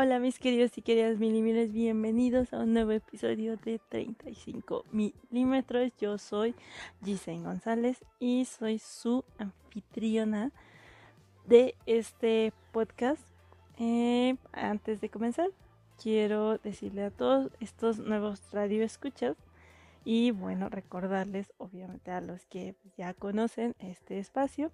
Hola mis queridos y queridas milímetros, bienvenidos a un nuevo episodio de 35 milímetros. Yo soy Giselle González y soy su anfitriona de este podcast. Eh, antes de comenzar, quiero decirle a todos estos nuevos radio escuchas y bueno, recordarles obviamente a los que ya conocen este espacio,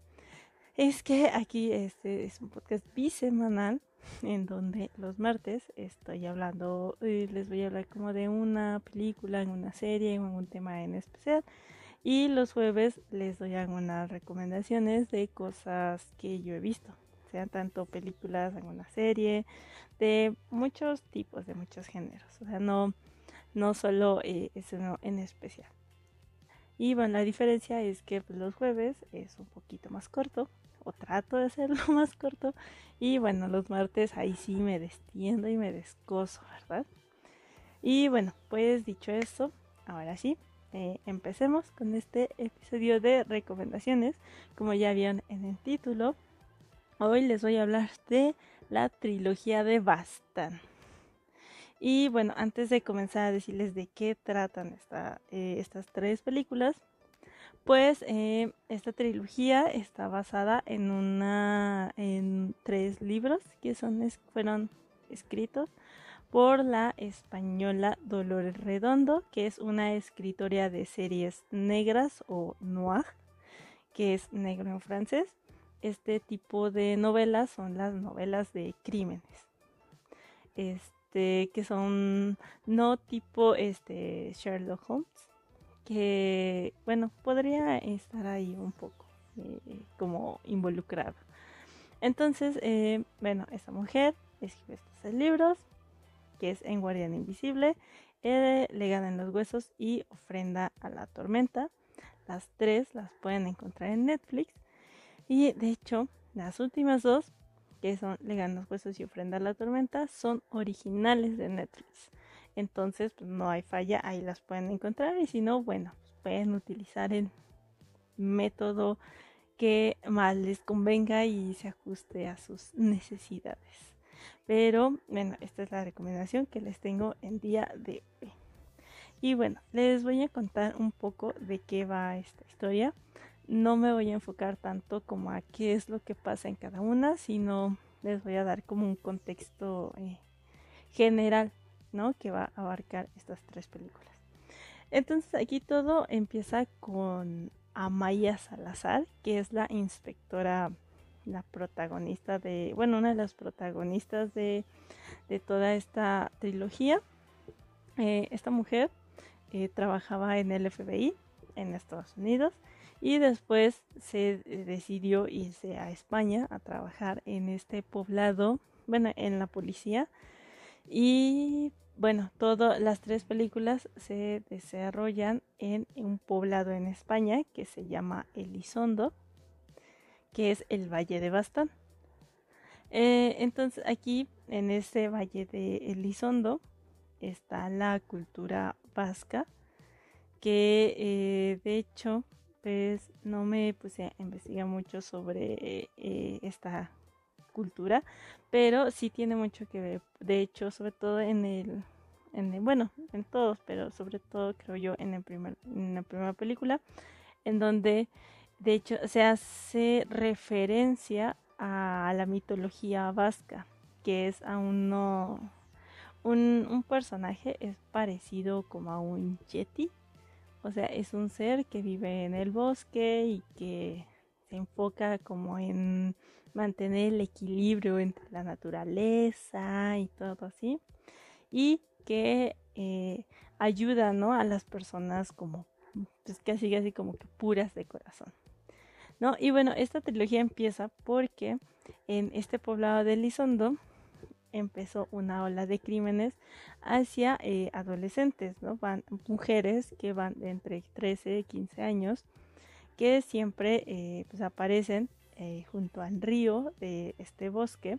es que aquí este es un podcast bisemanal en donde los martes estoy hablando, eh, les voy a hablar como de una película, en una serie, en un tema en especial. Y los jueves les doy algunas recomendaciones de cosas que yo he visto, sean tanto películas, alguna serie, de muchos tipos, de muchos géneros. O sea, no, no solo eh, en especial. Y bueno, la diferencia es que pues, los jueves es un poquito más corto, o trato de hacerlo más corto. Y bueno, los martes ahí sí me destiendo y me descoso, ¿verdad? Y bueno, pues dicho eso, ahora sí, eh, empecemos con este episodio de recomendaciones. Como ya vieron en el título, hoy les voy a hablar de la trilogía de Bastan. Y bueno, antes de comenzar a decirles de qué tratan esta, eh, estas tres películas, pues eh, esta trilogía está basada en una en tres libros que son fueron escritos por la española Dolores Redondo, que es una escritora de series negras o noir, que es negro en francés. Este tipo de novelas son las novelas de crímenes. Este, que son no tipo este Sherlock Holmes, que, bueno, podría estar ahí un poco eh, como involucrado. Entonces, eh, bueno, esta mujer escribe estos libros, que es En Guardián Invisible, eh, Le ganan los huesos y Ofrenda a la tormenta. Las tres las pueden encontrar en Netflix. Y de hecho, las últimas dos, que son Le ganan los huesos y Ofrenda a la tormenta, son originales de Netflix. Entonces, pues, no hay falla, ahí las pueden encontrar y si no, bueno, pues, pueden utilizar el método que más les convenga y se ajuste a sus necesidades. Pero bueno, esta es la recomendación que les tengo en día de hoy. Y bueno, les voy a contar un poco de qué va esta historia. No me voy a enfocar tanto como a qué es lo que pasa en cada una, sino les voy a dar como un contexto eh, general Que va a abarcar estas tres películas. Entonces aquí todo empieza con Amaya Salazar, que es la inspectora, la protagonista de, bueno, una de las protagonistas de, toda esta trilogía. Eh, esta mujer eh, trabajaba en el FBI en Estados Unidos y después se decidió irse a España a trabajar en este poblado, bueno, en la policía y bueno, todas las tres películas se desarrollan en un poblado en España que se llama Elizondo, que es el Valle de Bastán. Eh, entonces aquí en ese Valle de Elizondo está la cultura vasca, que eh, de hecho pues no me puse a investigar mucho sobre eh, esta cultura, pero sí tiene mucho que ver, de hecho, sobre todo en el, en bueno, en todos, pero sobre todo creo yo en, el primer, en la primera película, en donde de hecho se hace referencia a la mitología vasca, que es a uno, un, un personaje es parecido como a un yeti, o sea, es un ser que vive en el bosque y que se enfoca como en mantener el equilibrio entre la naturaleza y todo así. Y que eh, ayuda ¿no? a las personas como pues casi así como que puras de corazón. ¿no? Y bueno, esta trilogía empieza porque en este poblado de Lizondo empezó una ola de crímenes hacia eh, adolescentes, ¿no? Van mujeres que van de entre 13 y 15 años que siempre eh, pues aparecen eh, junto al río de este bosque,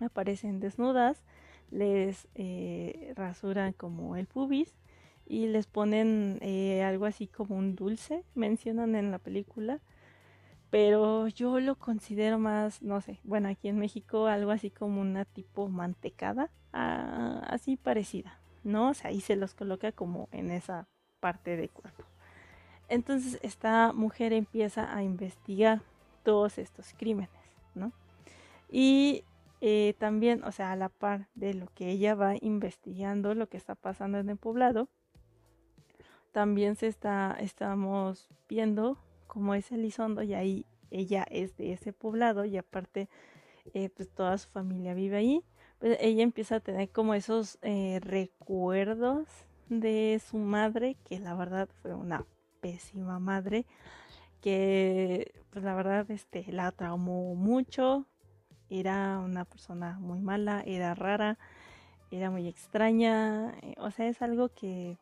aparecen desnudas, les eh, rasuran como el pubis y les ponen algo así como un dulce, mencionan en la película, pero yo lo considero más, no sé, bueno, aquí en México algo así como una tipo mantecada, ah, así parecida, ¿no? O sea, ahí se los coloca como en esa parte del cuerpo. Entonces esta mujer empieza a investigar todos estos crímenes, ¿no? Y eh, también, o sea, a la par de lo que ella va investigando, lo que está pasando en el poblado, también se está, estamos viendo cómo es Elizondo y ahí ella es de ese poblado y aparte, eh, pues toda su familia vive ahí. Pues ella empieza a tener como esos eh, recuerdos de su madre, que la verdad fue una pésima madre, que pues la verdad este, la traumó mucho, era una persona muy mala, era rara, era muy extraña, eh, o sea, es algo que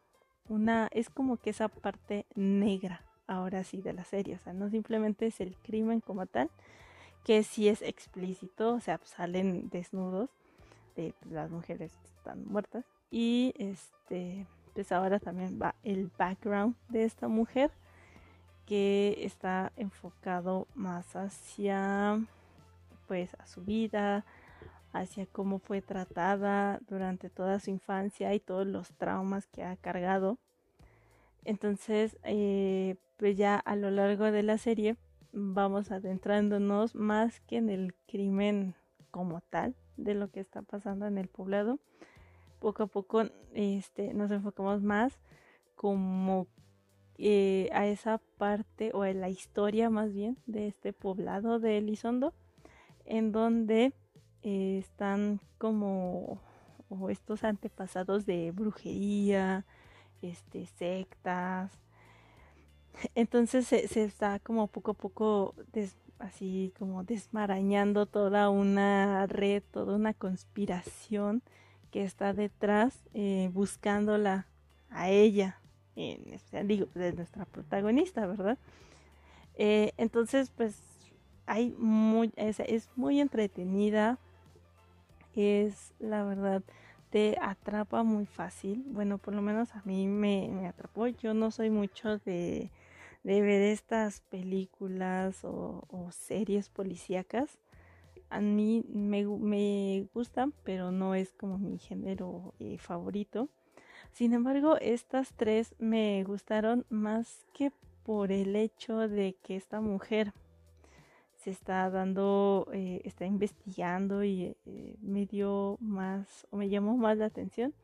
una, es como que esa parte negra, ahora sí, de la serie, o sea, no simplemente es el crimen como tal, que sí es explícito, o sea, pues, salen desnudos de las mujeres están muertas, y este, pues ahora también va el background de esta mujer, que está enfocado más hacia pues a su vida, hacia cómo fue tratada durante toda su infancia y todos los traumas que ha cargado. Entonces, eh, pues ya a lo largo de la serie vamos adentrándonos más que en el crimen como tal de lo que está pasando en el poblado. Poco a poco este, nos enfocamos más como eh, a esa parte o a la historia más bien de este poblado de Elizondo en donde eh, están como estos antepasados de brujería, este, sectas. Entonces se, está como poco a poco así como desmarañando toda una red, toda una conspiración que está detrás eh, buscándola a ella, en digo, de nuestra protagonista, ¿verdad? Eh, entonces, pues hay muy, es, es muy entretenida, es la verdad, te atrapa muy fácil. Bueno, por lo menos a mí me, me atrapó. Yo no soy mucho de, ver estas películas o, o, series policíacas. A mí me, me, gustan, pero no es como mi género eh, favorito. Sin embargo, estas tres me gustaron más que por el hecho de que esta mujer se está dando, eh, está investigando y eh, me dio más o me llamó más la atención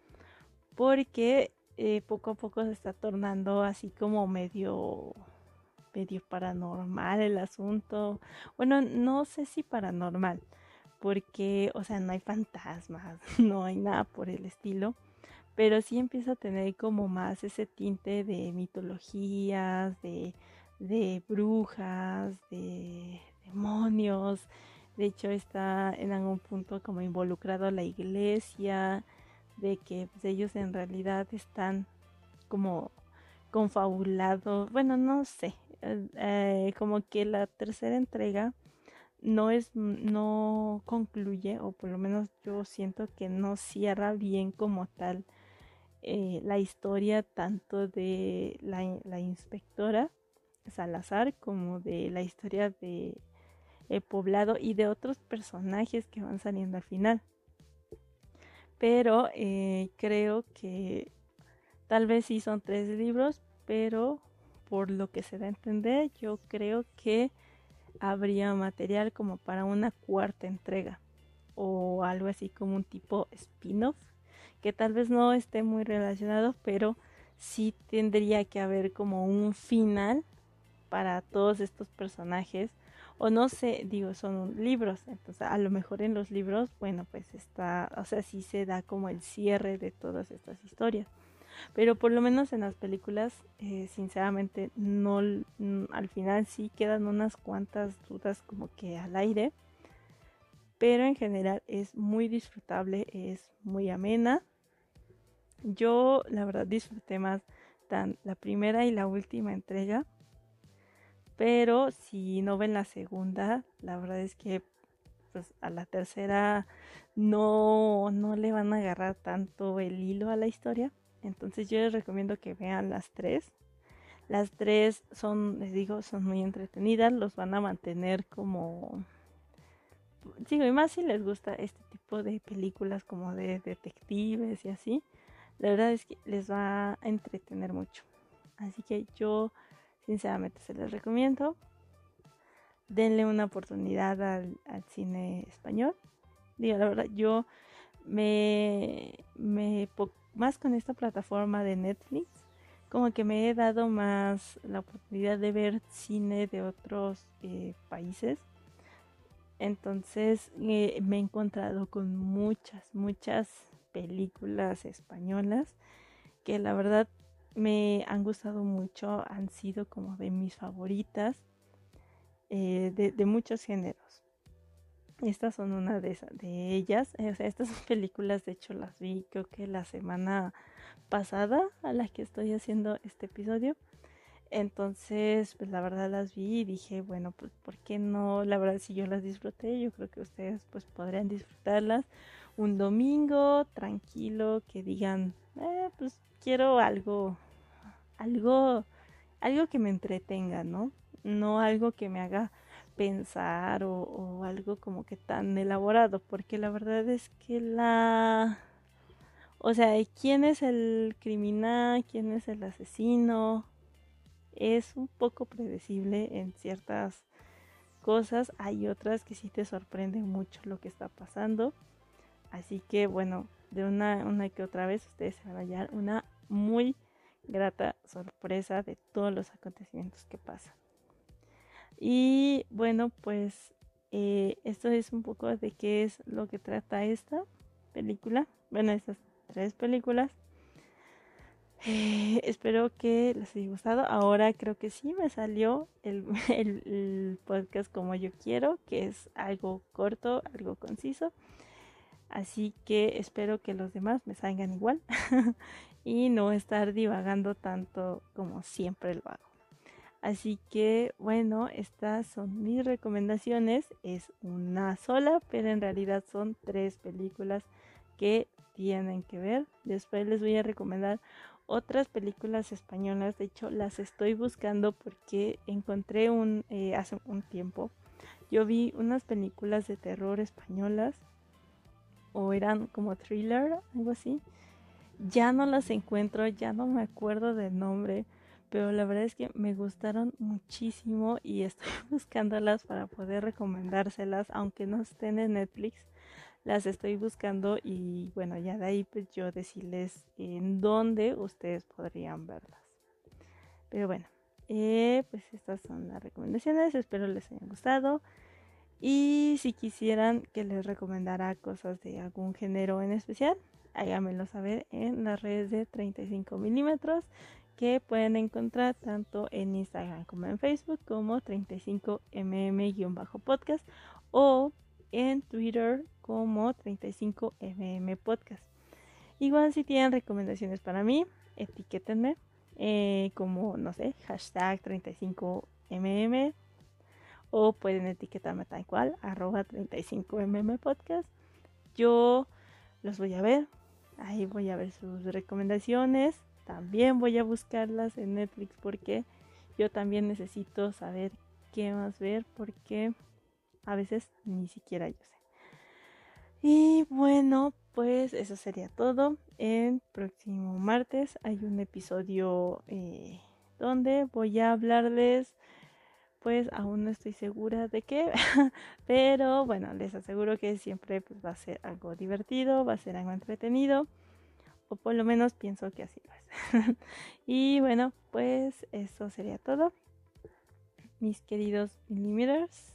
porque eh, poco a poco se está tornando así como medio medio paranormal el asunto. Bueno, no sé si paranormal, porque, o sea, no hay fantasmas, no hay nada por el estilo, pero sí empieza a tener como más ese tinte de mitologías, de, de brujas, de, demonios. De hecho, está en algún punto como involucrado la iglesia, de que pues, ellos en realidad están como confabulados. Bueno, no sé. Eh, como que la tercera entrega no es no concluye o por lo menos yo siento que no cierra bien como tal eh, la historia tanto de la, inspectora Salazar como de la historia de el poblado y de otros personajes que van saliendo al final. Pero eh, creo que tal vez sí son tres libros, pero por lo que se da a entender, yo creo que habría material como para una cuarta entrega o algo así como un tipo spin-off que tal vez no esté muy relacionado, pero sí tendría que haber como un final para todos estos personajes o no sé, digo, son libros, entonces a lo mejor en los libros, bueno, pues está, o sea, sí se da como el cierre de todas estas historias. Pero por lo menos en las películas, eh, sinceramente, no, al final sí quedan unas cuantas dudas como que al aire. Pero en general es muy disfrutable, es muy amena. Yo la verdad disfruté más la primera y la última entrega pero si no ven la segunda, la verdad es que pues, a la tercera no, no le van a agarrar tanto el hilo a la historia. Entonces yo les recomiendo que vean las tres. Las tres son, les digo, son muy entretenidas, los van a mantener como... Digo, y más si les gusta este tipo de películas como de detectives y así, la verdad es que les va a entretener mucho. Así que yo sinceramente se les recomiendo. Denle una oportunidad al, cine español. Digo, la verdad, yo me, me más con esta plataforma de Netflix como que me he dado más la oportunidad de ver cine de otros eh, países. Entonces eh, me he encontrado con muchas, muchas películas españolas que la verdad me han gustado mucho, han sido como de mis favoritas eh, de, muchos géneros. Estas son una de, de ellas. O sea, estas películas, de hecho, las vi creo que la semana pasada a la que estoy haciendo este episodio. Entonces, pues la verdad las vi y dije, bueno, pues ¿por qué no? La verdad si yo las disfruté, yo creo que ustedes pues podrían disfrutarlas un domingo tranquilo, que digan, eh, pues quiero algo, algo, algo que me entretenga, ¿no? No algo que me haga pensar o, o algo como que tan elaborado, porque la verdad es que la o sea, quién es el criminal, quién es el asesino, es un poco predecible en ciertas cosas. Hay otras que sí te sorprenden mucho lo que está pasando. Así que bueno, de una, una que otra vez ustedes se van a hallar una muy grata sorpresa de todos los acontecimientos que pasan. Y bueno, pues eh, esto es un poco de qué es lo que trata esta película. Bueno, estas tres películas. Espero que les haya gustado. Ahora creo que sí me salió el, podcast como yo quiero, que es algo corto, algo conciso. Así que espero que los demás me salgan igual y no estar divagando tanto como siempre lo hago. Así que bueno, estas son mis recomendaciones. Es una sola, pero en realidad son tres películas que tienen que ver. Después les voy a recomendar otras películas españolas. De hecho, las estoy buscando porque encontré un eh, hace un tiempo. Yo vi unas películas de terror españolas o eran como thriller, algo así. Ya no las encuentro, ya no me acuerdo del nombre, pero la verdad es que me gustaron muchísimo y estoy buscándolas para poder recomendárselas, aunque no estén en Netflix las estoy buscando y bueno, ya de ahí pues yo decirles en dónde ustedes podrían verlas. Pero bueno, eh, pues estas son las recomendaciones, espero les hayan gustado. Y si quisieran que les recomendara cosas de algún género en especial, háganmelo saber en las redes de 35 milímetros que pueden encontrar tanto en Instagram como en Facebook como 35mm-podcast o en Twitter como 35mm podcast. Igual si tienen recomendaciones para mí, etiquétenme eh, como, no sé, hashtag 35mm o pueden etiquetarme tal cual, arroba 35mm podcast. Yo los voy a ver, ahí voy a ver sus recomendaciones. También voy a buscarlas en Netflix porque yo también necesito saber qué más ver porque a veces ni siquiera yo sé. Y bueno, pues eso sería todo. El próximo martes hay un episodio eh, donde voy a hablarles, pues aún no estoy segura de qué, pero bueno, les aseguro que siempre pues, va a ser algo divertido, va a ser algo entretenido, o por lo menos pienso que así lo es. y bueno, pues eso sería todo. Mis queridos millimeters,